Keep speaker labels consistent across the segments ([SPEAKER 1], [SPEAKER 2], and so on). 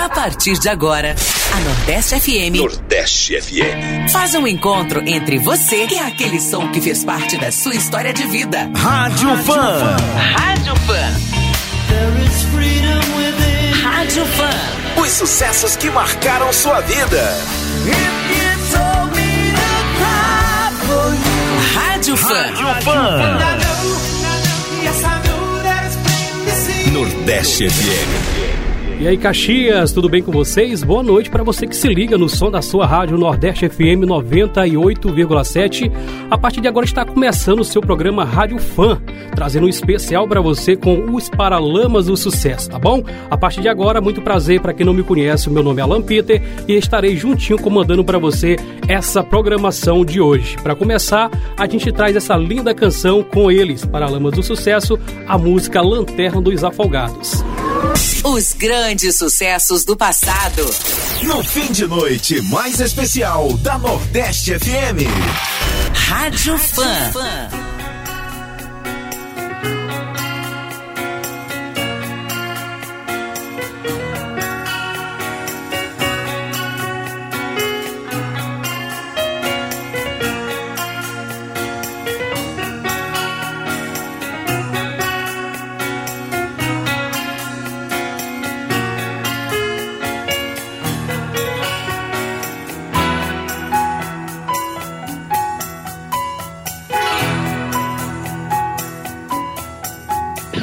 [SPEAKER 1] A partir de agora, a Nordeste FM.
[SPEAKER 2] Nordeste FM.
[SPEAKER 1] Faz um encontro entre você e aquele som que fez parte da sua história de vida.
[SPEAKER 2] Rádio, Fã.
[SPEAKER 1] Rádio Fã. Rádio Fã.
[SPEAKER 2] Os sucessos que marcaram sua vida.
[SPEAKER 1] Rádio Fã.
[SPEAKER 2] Rádio Fã. Nordeste FM.
[SPEAKER 3] E aí, Caxias, tudo bem com vocês? Boa noite para você que se liga no som da sua rádio Nordeste FM 98,7. A partir de agora está começando o seu programa Rádio Fã, trazendo um especial para você com os Paralamas do Sucesso, tá bom? A partir de agora, muito prazer para quem não me conhece, meu nome é Alan Peter e estarei juntinho comandando para você essa programação de hoje. Para começar, a gente traz essa linda canção com eles, Paralamas do Sucesso, a música Lanterna dos Afogados.
[SPEAKER 1] Os grandes sucessos do passado.
[SPEAKER 2] No fim de noite mais especial da Nordeste FM.
[SPEAKER 1] Rádio Fã.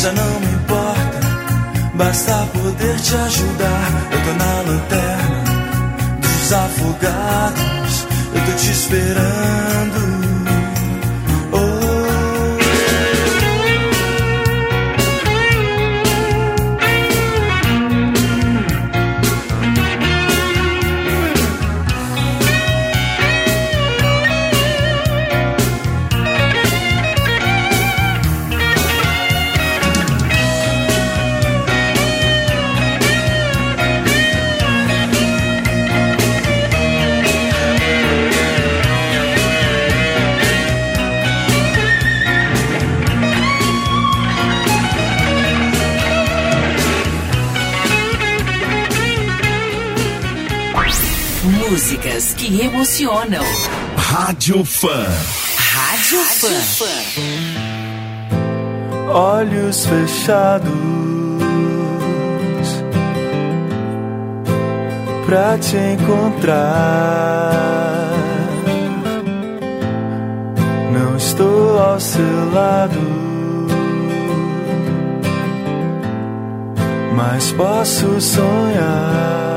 [SPEAKER 4] Já não me importa. Basta poder te ajudar. Eu tô na lanterna dos afogados. Eu tô te esperando.
[SPEAKER 1] Emocionam.
[SPEAKER 2] Rádio Fã.
[SPEAKER 1] Rádio Fã.
[SPEAKER 4] olhos fechados pra te encontrar. Não estou ao seu lado, mas posso sonhar.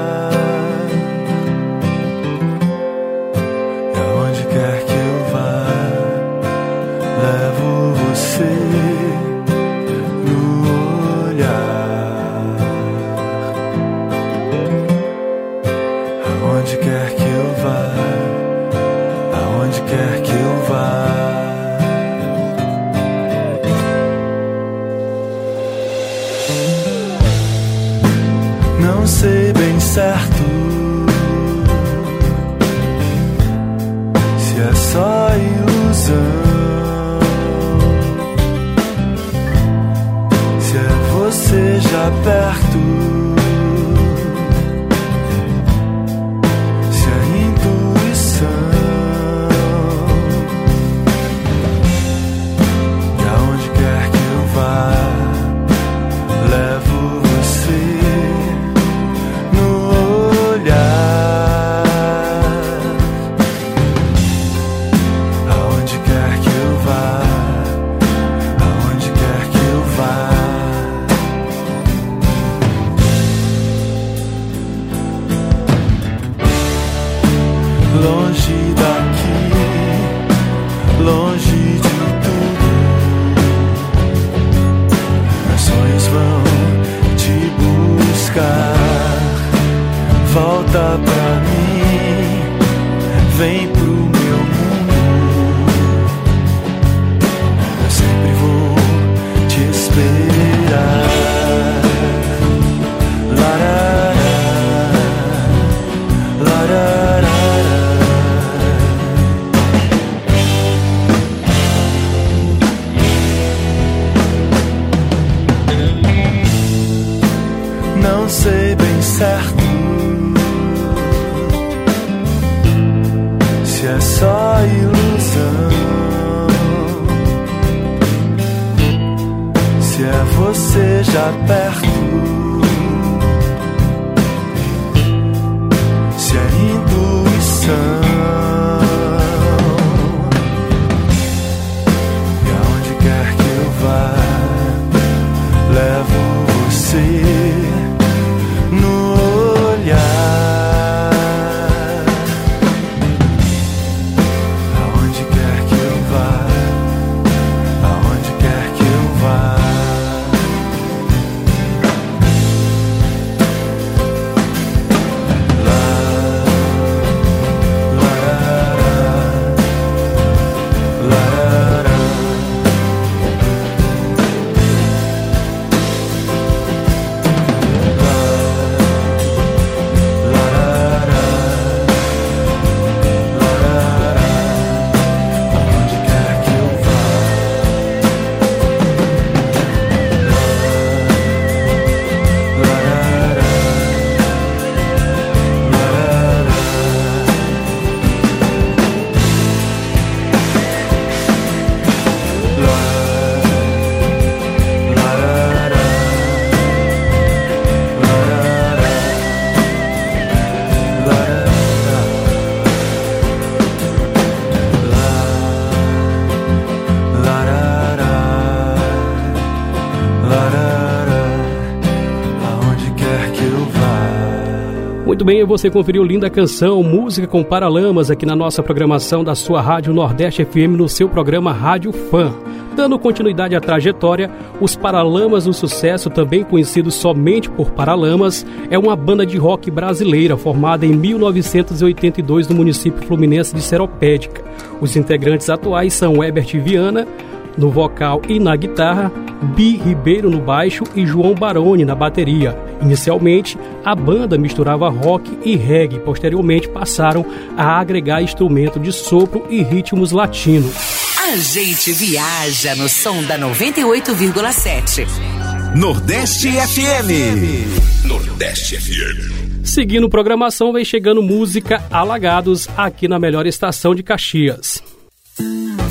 [SPEAKER 3] Muito bem, você conferiu linda canção, música com Paralamas aqui na nossa programação da sua Rádio Nordeste FM no seu programa Rádio Fã. Dando continuidade à trajetória, os Paralamas do Sucesso, também conhecidos somente por Paralamas, é uma banda de rock brasileira formada em 1982 no município fluminense de Seropédica. Os integrantes atuais são Herbert Viana, no vocal e na guitarra, Bi Ribeiro no baixo e João Baroni na bateria. Inicialmente, a banda misturava rock e reggae, posteriormente passaram a agregar instrumento de sopro e ritmos latinos.
[SPEAKER 1] A gente viaja no som da 98,7.
[SPEAKER 2] Nordeste FM.
[SPEAKER 3] Nordeste FM. Seguindo programação, vem chegando música Alagados aqui na melhor estação de Caxias.
[SPEAKER 1] Os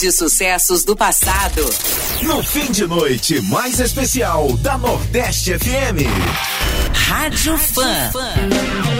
[SPEAKER 1] grandes sucessos do passado.
[SPEAKER 2] No fim de noite mais especial da Nordeste FM.
[SPEAKER 1] Rádio, Rádio Fã. Fã.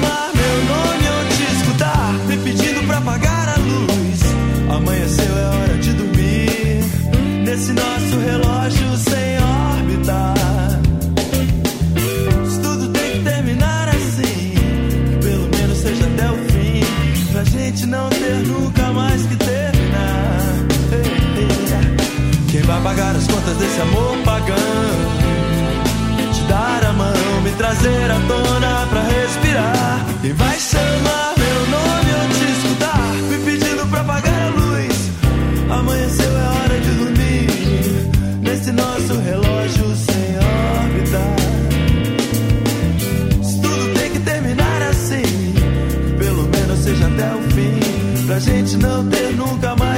[SPEAKER 4] amor pagão. Te dar a mão, me trazer à tona pra respirar. E vai chamar meu nome ou te escutar, me pedindo pra apagar a luz. Amanheceu, é hora de dormir. Nesse nosso relógio sem órbita. Isso tudo tem que terminar assim. Pelo menos seja até o fim. Pra gente não ter nunca mais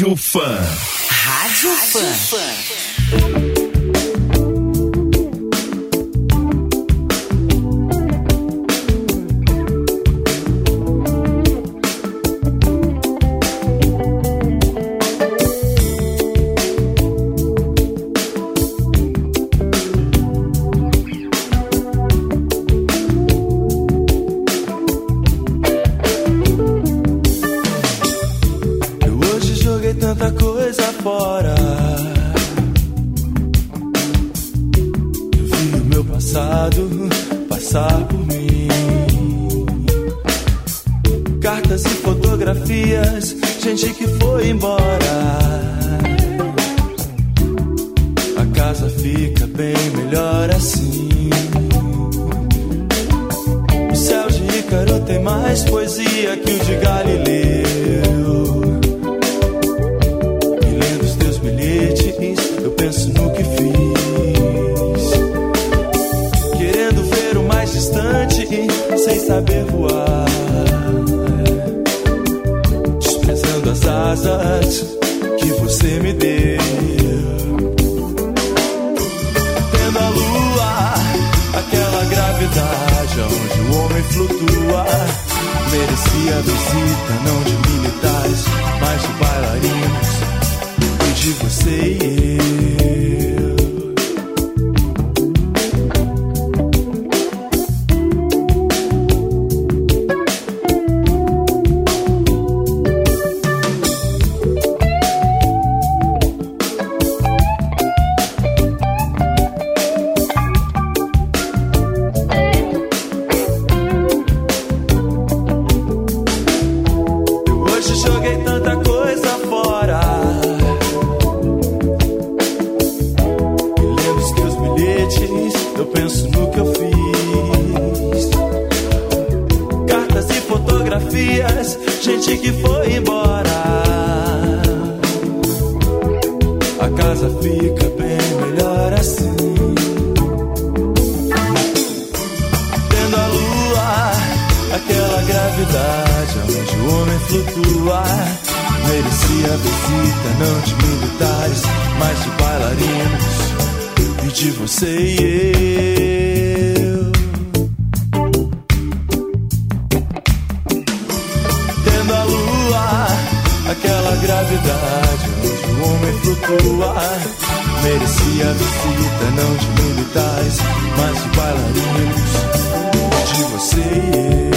[SPEAKER 4] Rádio Fã. Rádio, Rádio Fã. Fã. fotografias, gente que foi embora. A casa fica bem melhor assim. O céu de Ícaro tem mais poesia que o de Galileu. E lendo os teus bilhetes, eu penso no que fiz. Querendo ver o mais distante, sem saber voar. asas que você me deu. Tendo a lua, aquela gravidade onde o homem flutua. Merecia a visita não de militares, mas de bailarinos e de
[SPEAKER 1] você
[SPEAKER 2] e eu.
[SPEAKER 1] E de você e eu.
[SPEAKER 4] Tendo a lua, aquela gravidade onde o homem flutua. Merecia a visita não de militares, mas de bailarinos de você e eu.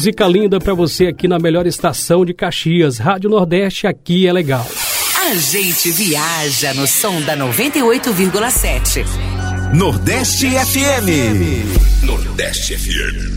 [SPEAKER 3] Música linda para você aqui na melhor estação de Caxias. Rádio Nordeste aqui é legal.
[SPEAKER 1] A gente viaja no som da 98,7.
[SPEAKER 2] Nordeste FM.
[SPEAKER 3] Nordeste FM.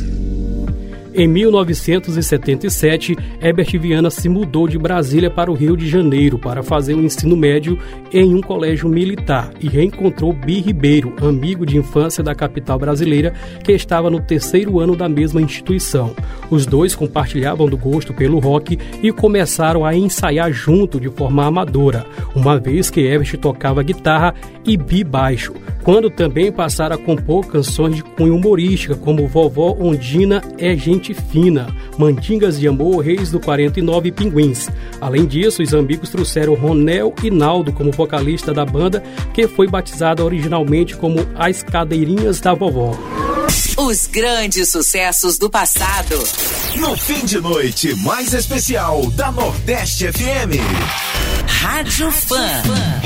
[SPEAKER 3] Em 1977, Herbert Viana se mudou de Brasília para o Rio de Janeiro para fazer o ensino médio em um colégio militar e reencontrou Bi Ribeiro, amigo de infância da capital brasileira, que estava no terceiro ano da mesma instituição. Os dois compartilhavam do gosto pelo rock e começaram a ensaiar junto de forma amadora, uma vez que Herbert tocava guitarra e Bi baixo, quando também passaram a compor canções de cunho humorística, como Vovó Ondina é Gente Gente Fina, Mandingas de Amor, Reis do 49 e Pinguins. Além disso, os amigos trouxeram Ronel e Naldo como vocalista da banda, que foi batizada originalmente como As Cadeirinhas da Vovó.
[SPEAKER 1] Os grandes sucessos do passado.
[SPEAKER 2] No fim de noite mais especial da Nordeste FM.
[SPEAKER 1] Rádio Fã.
[SPEAKER 4] Agora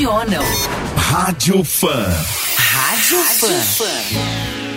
[SPEAKER 1] emocionam.
[SPEAKER 2] Rádio Fã.
[SPEAKER 1] Rádio, Rádio Fã. Fã.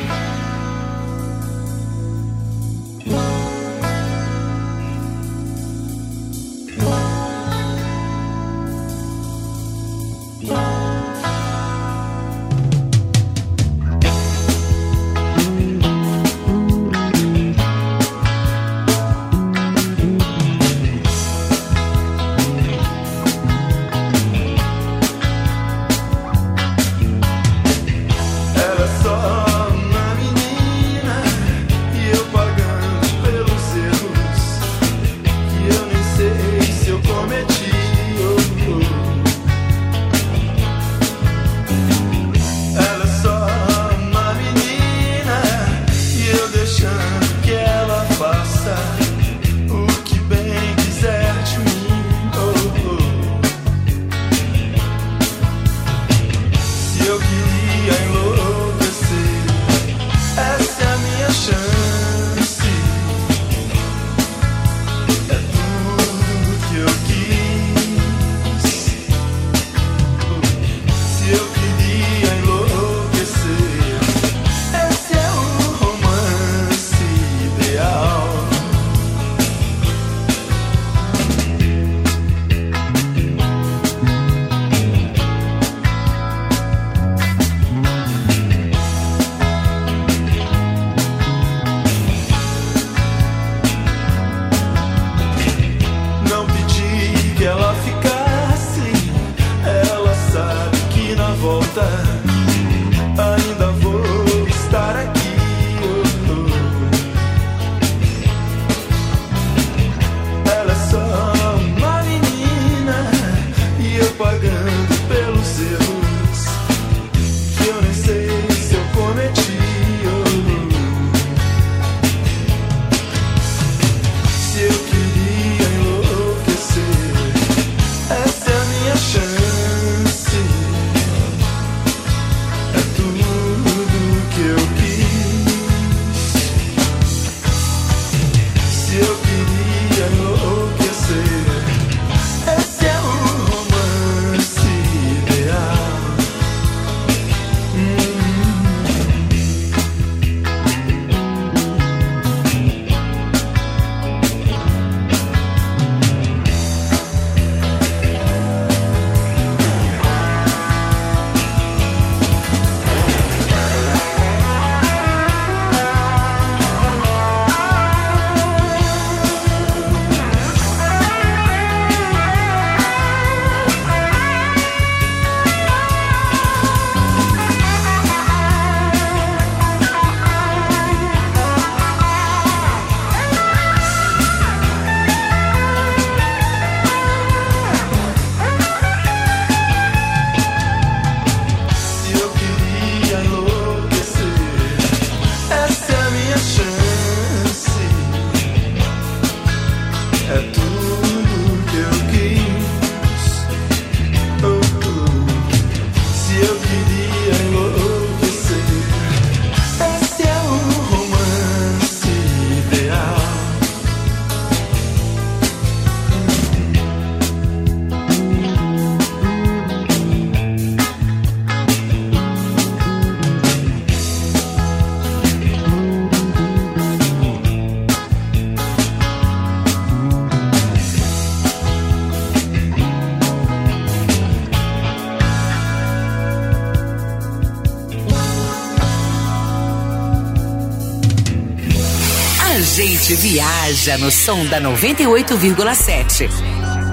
[SPEAKER 1] Gente viaja no som da 98,7.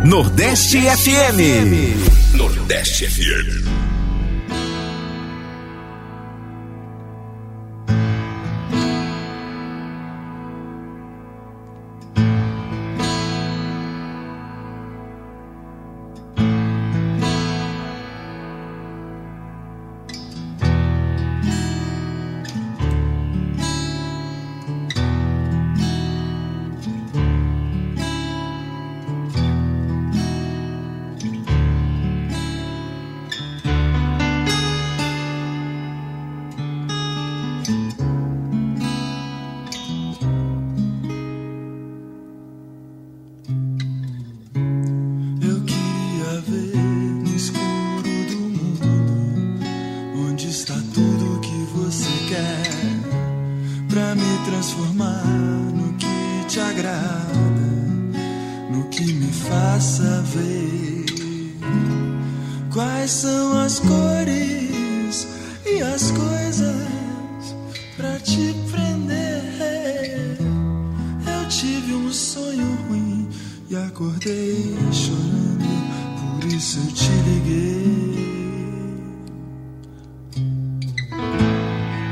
[SPEAKER 2] Nordeste FM.
[SPEAKER 4] Nordeste FM.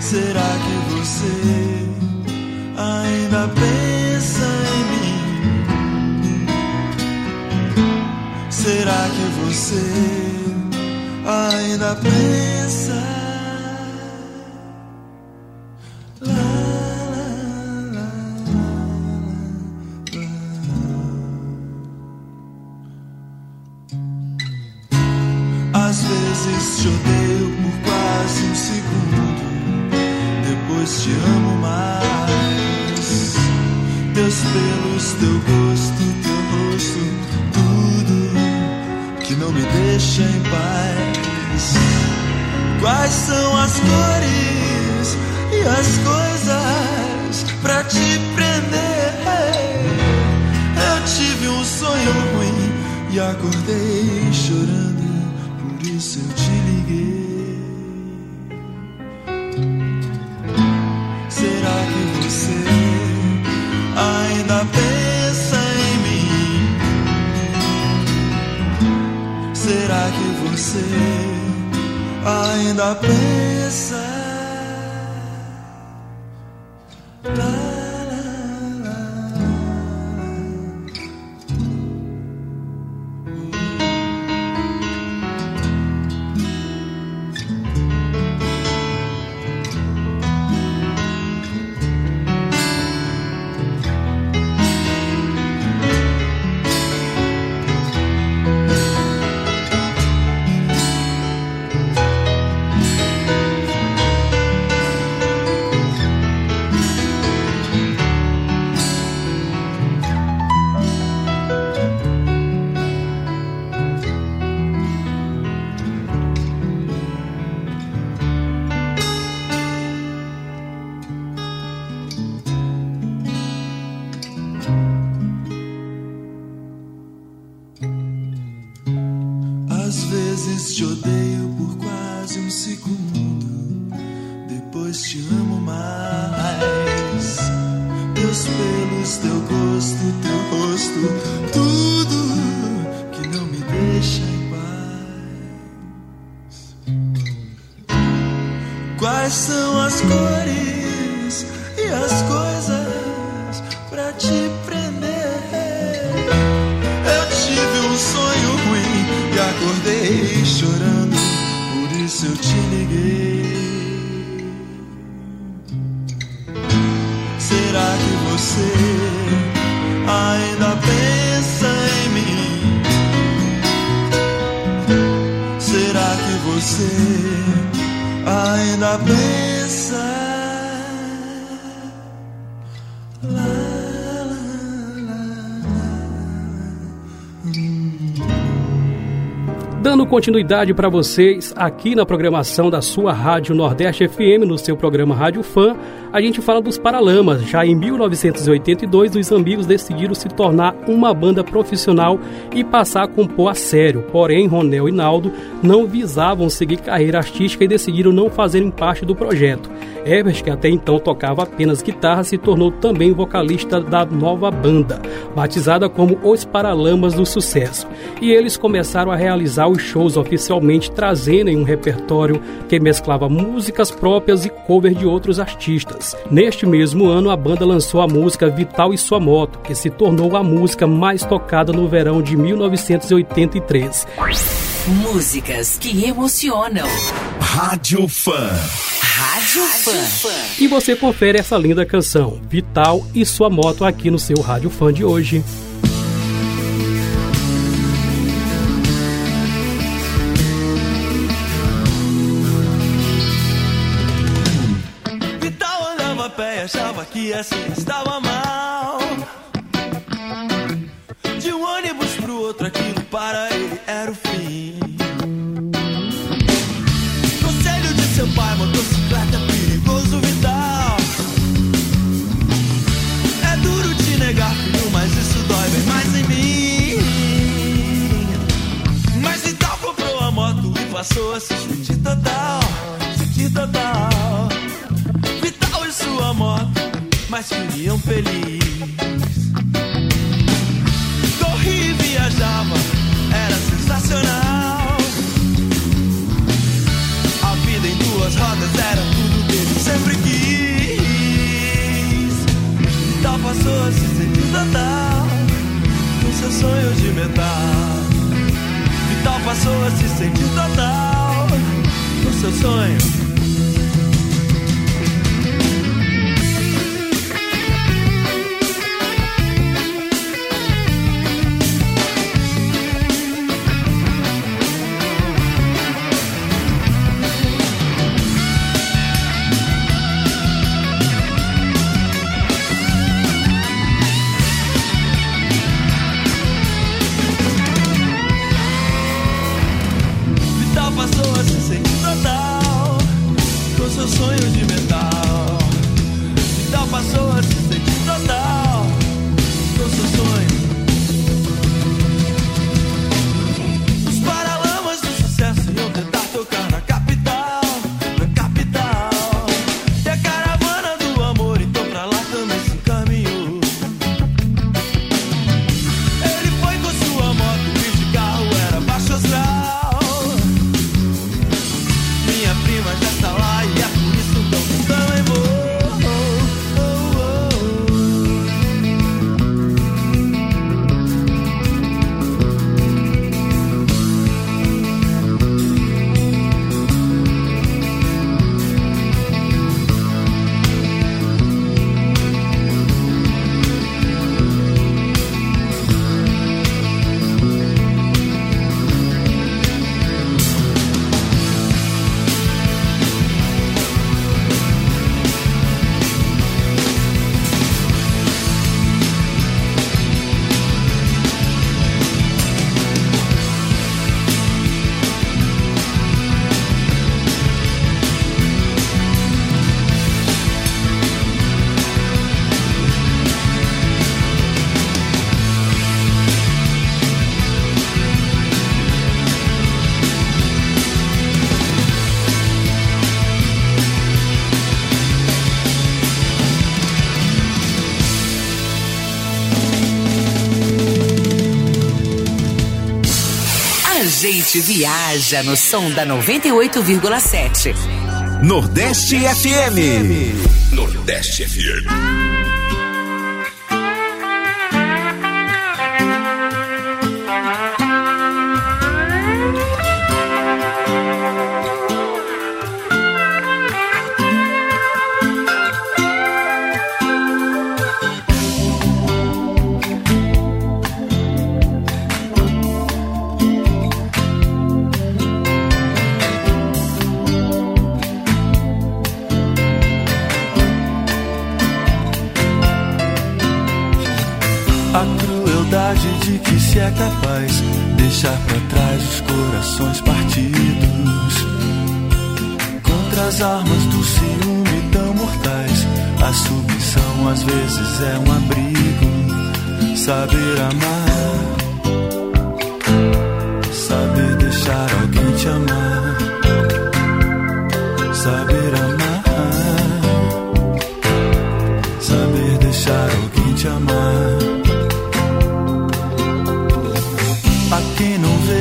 [SPEAKER 3] Será
[SPEAKER 4] que você ainda pensa em mim? Será que você ainda pensa em mim?
[SPEAKER 3] Continuidade para vocês aqui na programação da sua Rádio Nordeste FM, no seu programa Rádio Fã, a gente fala dos Paralamas. Já em 1982, os amigos decidiram se tornar uma banda profissional e passar a compor a sério. Porém, Ronel e Naldo não visavam seguir carreira artística e decidiram não fazerem parte do projeto. Evers, que até então tocava apenas guitarra, se tornou também vocalista da nova banda, batizada como Os Paralamas do Sucesso. E eles começaram a realizar os shows oficialmente, trazendo em um repertório que mesclava músicas próprias e cover de outros artistas. Neste mesmo ano, a banda lançou a música Vital e Sua Moto, que se tornou a música mais tocada no verão de 1983.
[SPEAKER 1] Músicas que emocionam.
[SPEAKER 2] Rádio Fã.
[SPEAKER 1] Rádio Fã.
[SPEAKER 3] E você confere essa linda canção, Vital e Sua Moto, aqui no seu Rádio Fã de hoje.
[SPEAKER 4] Estava mal. De um ônibus pro outro, aquilo para ele era o fim. Conselho de seu pai, motocicleta é perigoso, Vital. É duro te negar, filho, mas isso dói bem mais em mim. Mas Vital comprou a moto e passou a se sentir total, sentir total. Vital e sua moto, mas queriam feliz. Corria e viajava, era sensacional. A vida em duas rodas era tudo que ele sempre quis. Vital passou a se sentir total, com seu sonho de metal. Vital passou a se sentir total, com seu sonho.
[SPEAKER 1] Gente viaja no som da 98,7.
[SPEAKER 2] Nordeste FM.
[SPEAKER 5] Nordeste FM.
[SPEAKER 4] É capaz deixar para trás os corações partidos contra as armas do ciúme tão mortais. A submissão às vezes é um abrigo, saber amar, saber deixar alguém te amar, saber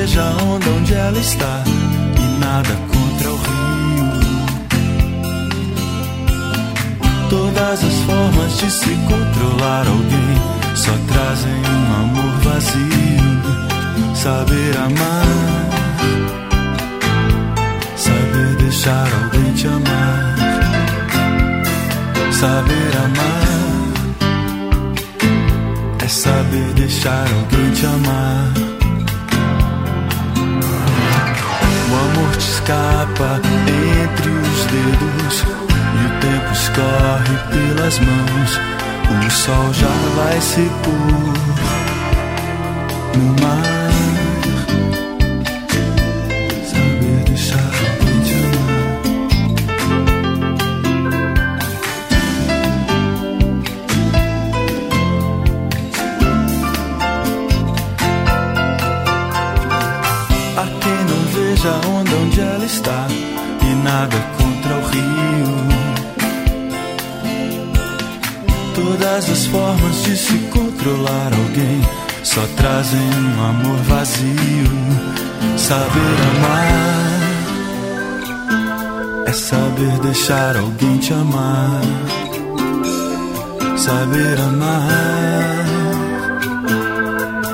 [SPEAKER 4] veja a onda onde ela está e nada contra o rio. Todas as formas de se controlar alguém só trazem um amor vazio. Saber amar, saber deixar alguém te amar, saber amar é saber deixar alguém te amar. Escapa entre os dedos e o tempo escorre pelas mãos. O sol já vai se pôr no mar. Formas de se controlar alguém só trazem um amor vazio. Saber amar é saber deixar alguém te amar. Saber amar,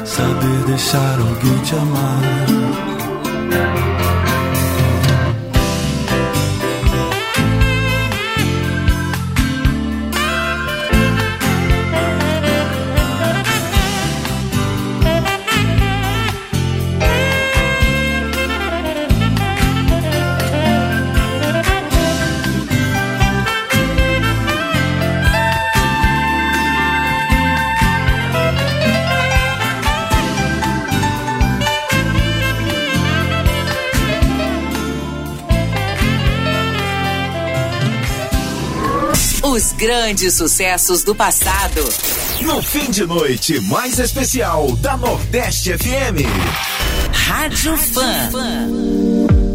[SPEAKER 4] saber deixar alguém te amar.
[SPEAKER 1] Grandes sucessos do passado.
[SPEAKER 2] No fim de noite mais especial da Nordeste FM.
[SPEAKER 1] Rádio Fã.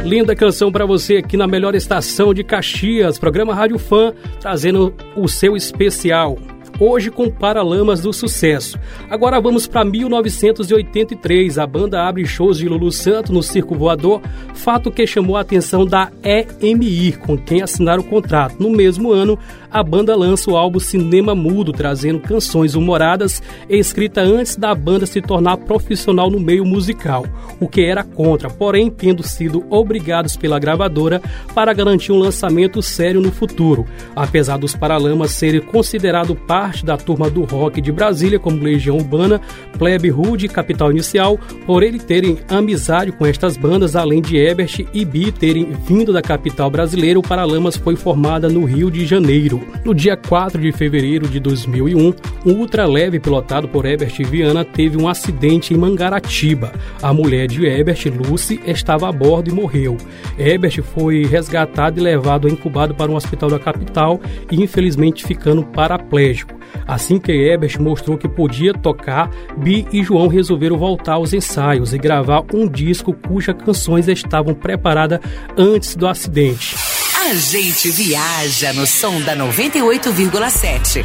[SPEAKER 3] Linda canção para você aqui na melhor estação de Caxias, programa Rádio Fã, trazendo o seu especial hoje com Paralamas do Sucesso. Agora vamos para 1983. A banda abre shows de Lulu Santo no Circo Voador, fato que chamou a atenção da EMI, com quem assinaram o contrato. No mesmo ano, a banda lança o álbum Cinema Mudo, trazendo canções humoradas escritas antes da banda se tornar profissional no meio musical, o que era contra, porém tendo sido obrigados pela gravadora para garantir um lançamento sério no futuro. Apesar dos Paralamas serem considerados parte da turma do rock de Brasília, como Legião Urbana, Plebe Rude Capital Inicial, por ele terem amizade com estas bandas, além de Ebert e Bi terem vindo da capital brasileira, o Paralamas foi formada no Rio de Janeiro. No dia 4 de fevereiro de 2001, um ultraleve pilotado por Ebert Viana teve um acidente em Mangaratiba. A mulher de Ebert, Lucy, estava a bordo e morreu. Ebert foi resgatado e levado incubado para um hospital da capital e infelizmente ficando paraplégico. Assim que Ebert mostrou que podia tocar, Bi e João resolveram voltar aos ensaios e gravar um disco cujas canções estavam preparadas antes do acidente.
[SPEAKER 1] A gente viaja no som da 98,7.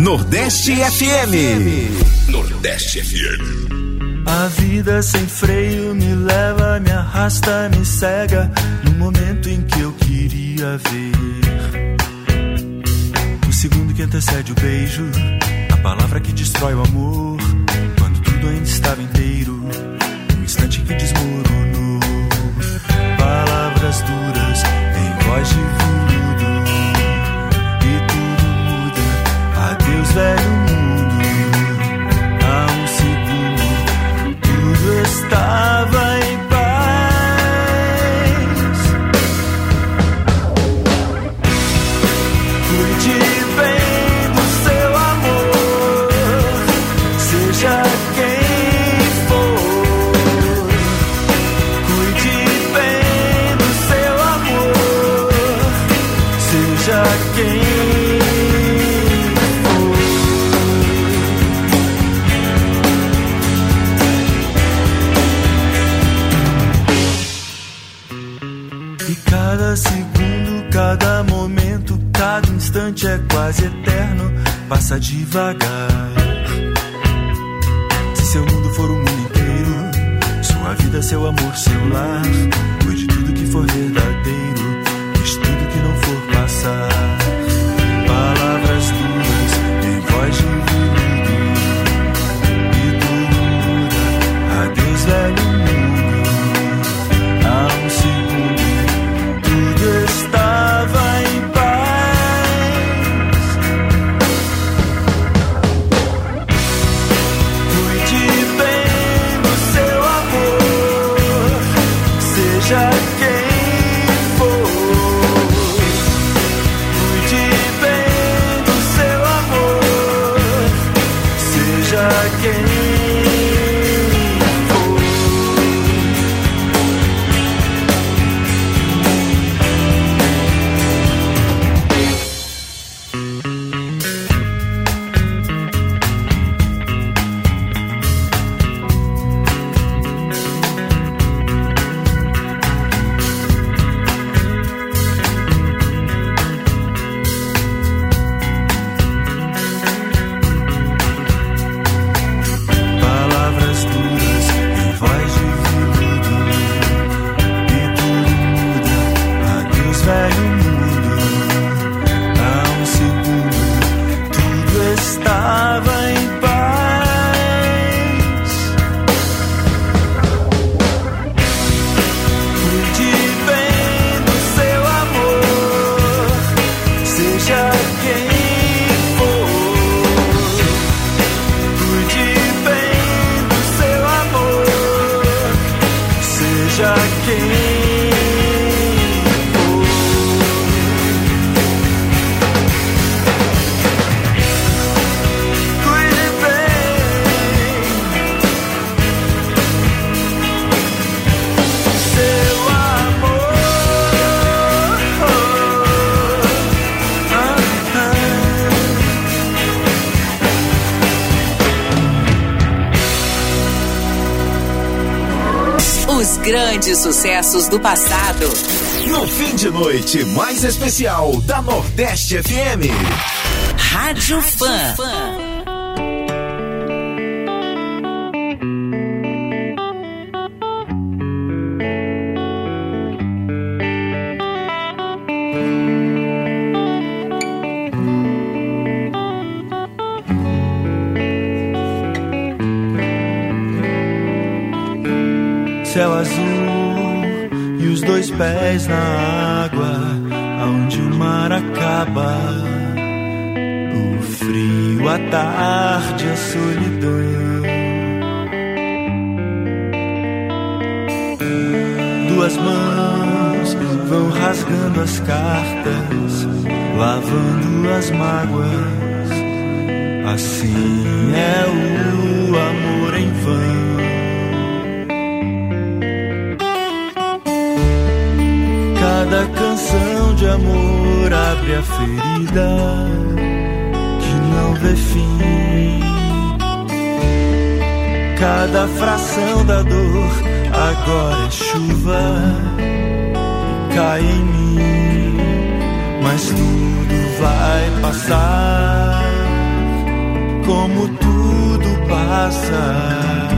[SPEAKER 2] Nordeste FM.
[SPEAKER 4] Nordeste FM. A vida sem freio me leva, me arrasta, me cega no momento em que eu queria ver. Segundo que antecede o beijo, a palavra que destrói o amor, quando tudo ainda estava inteiro, um instante que desmoronou. Palavras duras voz de veludo e tudo muda. Adeus, velho devagar.
[SPEAKER 1] grandes sucessos do passado.
[SPEAKER 2] No fim de noite mais especial da Nordeste FM.
[SPEAKER 1] Rádio,
[SPEAKER 4] Rádio Fã. Fã. pés na água, aonde o mar acaba. O frio, à tarde, a solidão. Duas mãos vão rasgando as cartas, lavando as mágoas. Assim é o amor. Cada canção de amor abre a ferida que não vê fim. Cada fração da dor agora é chuva e cai em mim. Mas tudo vai passar, como tudo passa.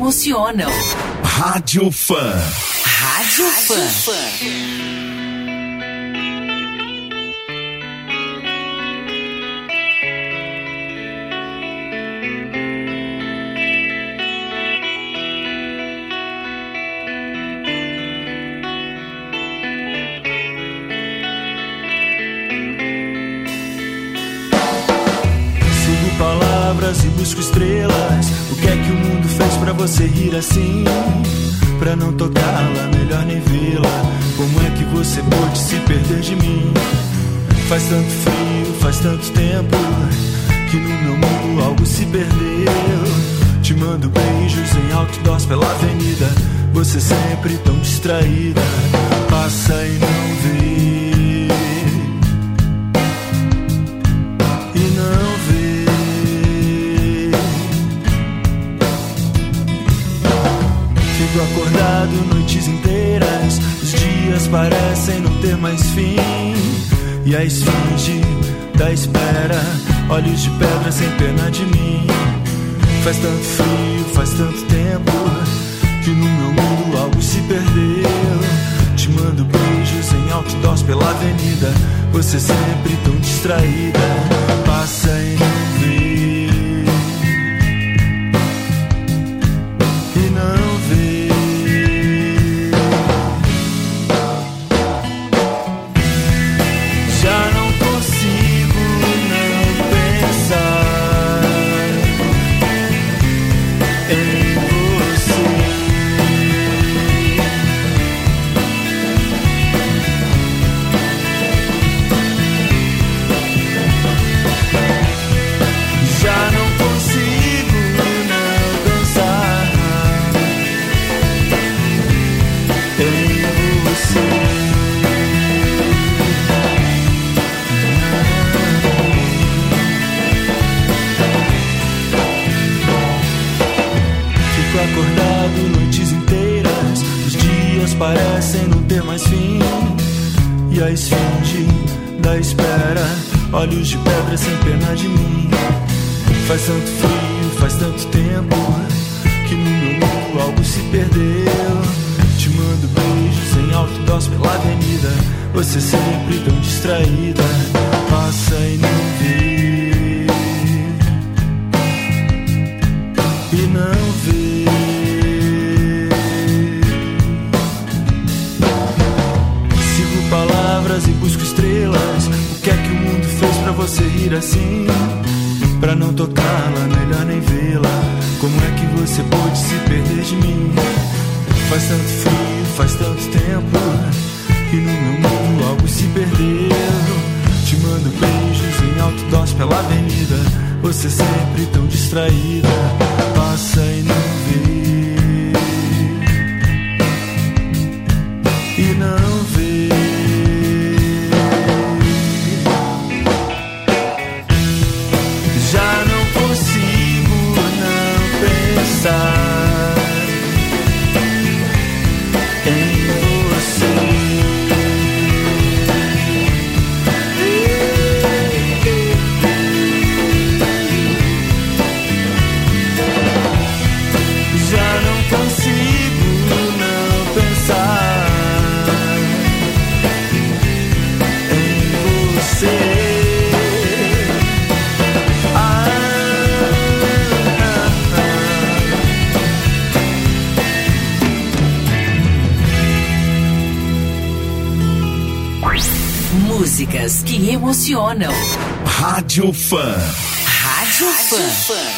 [SPEAKER 1] Emocionam.
[SPEAKER 2] Rádio Fã.
[SPEAKER 1] Rádio, Rádio Fã. Fã.
[SPEAKER 4] Você rir assim? Pra não tocá-la, melhor nem vê-la. Como é que você pôde se perder de mim? Faz tanto frio, faz tanto tempo que no meu mundo algo se perdeu. Te mando beijos em outdoors pela avenida. Você sempre tão distraída, passa e não vê. Ter mais fim. E a esfinge da espera, olhos de pedra sem pena de mim. Faz tanto frio, faz tanto tempo que no meu mundo algo se perdeu. Te mando beijos em outdoors pela avenida. Você sempre tão distraída, passa e Pra não tocá-la, melhor nem vê-la. Como é que você pôde se perder de mim? Faz tanto frio, faz tanto tempo. E no meu mundo algo se perdeu. Te mando beijos em outdoors pela avenida. Você sempre tão distraída. Passa
[SPEAKER 1] que emocionam.
[SPEAKER 2] Rádio Fã.
[SPEAKER 1] Rádio, Rádio Fã. Fã.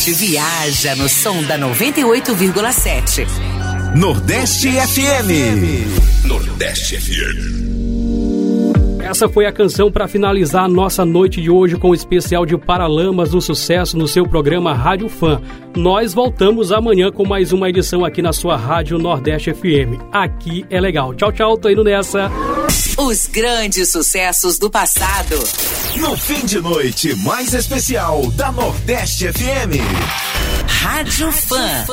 [SPEAKER 1] Gente viaja no som da 98,7.
[SPEAKER 2] Nordeste FM.
[SPEAKER 5] Nordeste FM.
[SPEAKER 3] Essa foi a canção para finalizar a nossa noite de hoje com o especial de Paralamas do Sucesso no seu programa Rádio Fã. Nós voltamos amanhã com mais uma edição aqui na sua Rádio Nordeste FM. Aqui é legal. Tchau, tchau, tô indo nessa.
[SPEAKER 1] Os grandes sucessos do passado.
[SPEAKER 2] No fim de noite mais especial da Nordeste FM.
[SPEAKER 1] Rádio Fã.